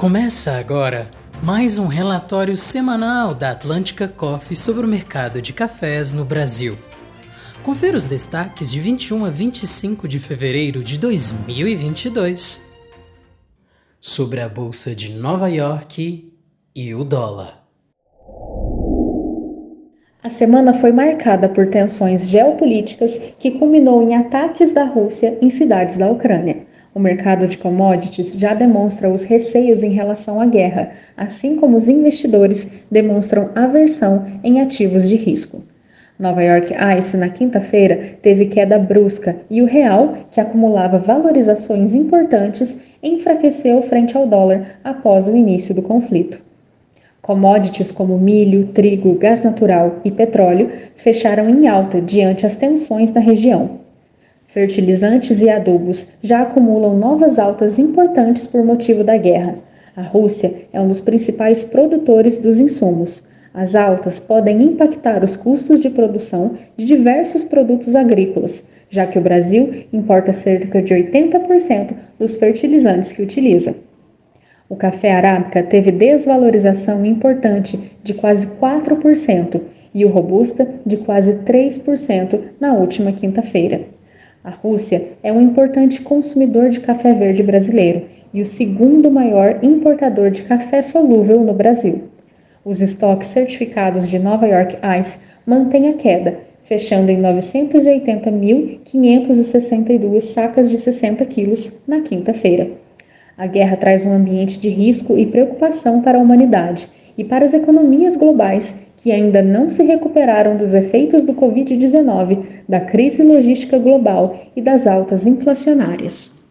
Começa agora mais um relatório semanal da Atlântica Coffee sobre o mercado de cafés no Brasil. Confira os destaques de 21 a 25 de fevereiro de 2022 sobre a Bolsa de Nova York e o dólar. A semana foi marcada por tensões geopolíticas que culminou em ataques da Rússia em cidades da Ucrânia. O mercado de commodities já demonstra os receios em relação à guerra, assim como os investidores demonstram aversão em ativos de risco. Nova York Ice, na quinta-feira, teve queda brusca e o real, que acumulava valorizações importantes, enfraqueceu frente ao dólar após o início do conflito. Commodities como milho, trigo, gás natural e petróleo fecharam em alta diante as tensões na região. Fertilizantes e adubos já acumulam novas altas importantes por motivo da guerra. A Rússia é um dos principais produtores dos insumos. As altas podem impactar os custos de produção de diversos produtos agrícolas, já que o Brasil importa cerca de 80% dos fertilizantes que utiliza. O café arábica teve desvalorização importante de quase 4% e o robusta de quase 3% na última quinta-feira. A Rússia é um importante consumidor de café verde brasileiro e o segundo maior importador de café solúvel no Brasil. Os estoques certificados de Nova York Ice mantêm a queda, fechando em 980.562 sacas de 60 quilos na quinta-feira. A guerra traz um ambiente de risco e preocupação para a humanidade e para as economias globais que ainda não se recuperaram dos efeitos do Covid-19, da crise logística global e das altas inflacionárias.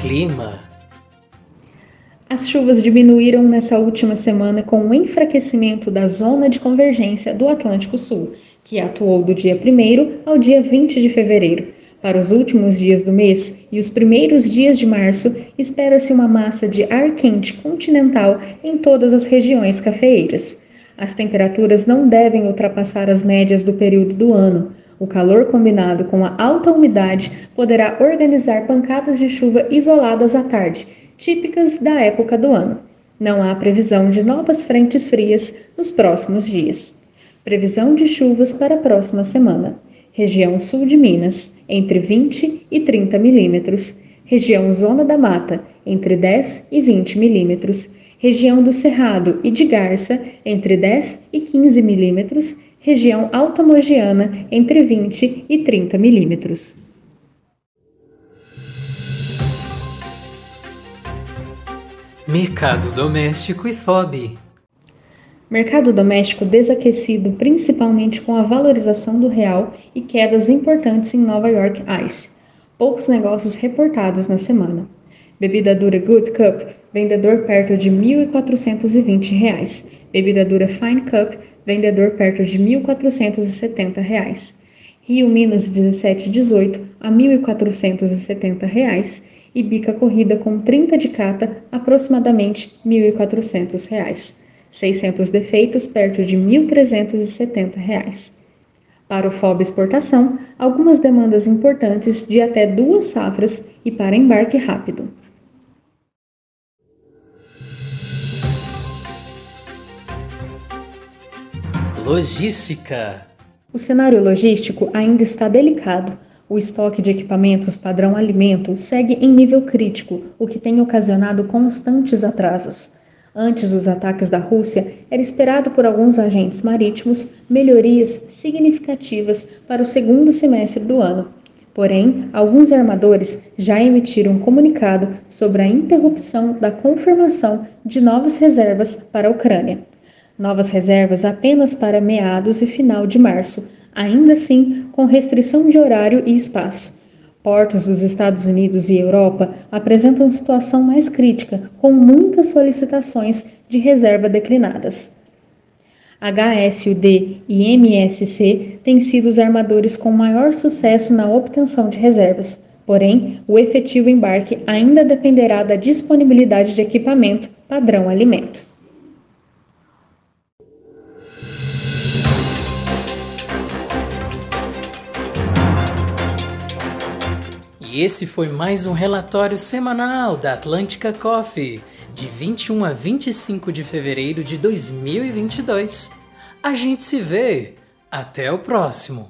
Clima. As chuvas diminuíram nessa última semana com o enfraquecimento da zona de convergência do Atlântico Sul, que atuou do dia 1 ao dia 20 de fevereiro para os últimos dias do mês e os primeiros dias de março, espera-se uma massa de ar quente continental em todas as regiões cafeeiras. As temperaturas não devem ultrapassar as médias do período do ano. O calor combinado com a alta umidade poderá organizar pancadas de chuva isoladas à tarde, típicas da época do ano. Não há previsão de novas frentes frias nos próximos dias. Previsão de chuvas para a próxima semana região sul de Minas, entre 20 e 30 milímetros, região Zona da Mata, entre 10 e 20 milímetros, região do Cerrado e de Garça, entre 10 e 15 milímetros, região Alta Mogiana, entre 20 e 30 milímetros. Mercado Doméstico e FOB Mercado doméstico desaquecido principalmente com a valorização do real e quedas importantes em Nova York ICE. Poucos negócios reportados na semana. Bebida dura Good Cup, vendedor perto de R$ 1.420. Bebida dura Fine Cup, vendedor perto de R$ 1.470. Rio Minas 1718 a R$ 1.470 e bica corrida com 30 de cata, aproximadamente R$ 1.400. 600 defeitos perto de R$ 1.370. Para o FOB exportação, algumas demandas importantes de até duas safras e para embarque rápido. Logística. O cenário logístico ainda está delicado. O estoque de equipamentos padrão alimento segue em nível crítico, o que tem ocasionado constantes atrasos. Antes dos ataques da Rússia, era esperado por alguns agentes marítimos melhorias significativas para o segundo semestre do ano. Porém, alguns armadores já emitiram um comunicado sobre a interrupção da confirmação de novas reservas para a Ucrânia. Novas reservas apenas para meados e final de março, ainda assim com restrição de horário e espaço. Portos dos Estados Unidos e Europa apresentam situação mais crítica, com muitas solicitações de reserva declinadas. HSUD e MSC têm sido os armadores com maior sucesso na obtenção de reservas, porém, o efetivo embarque ainda dependerá da disponibilidade de equipamento padrão alimento. E esse foi mais um relatório semanal da Atlântica Coffee, de 21 a 25 de fevereiro de 2022. A gente se vê. Até o próximo.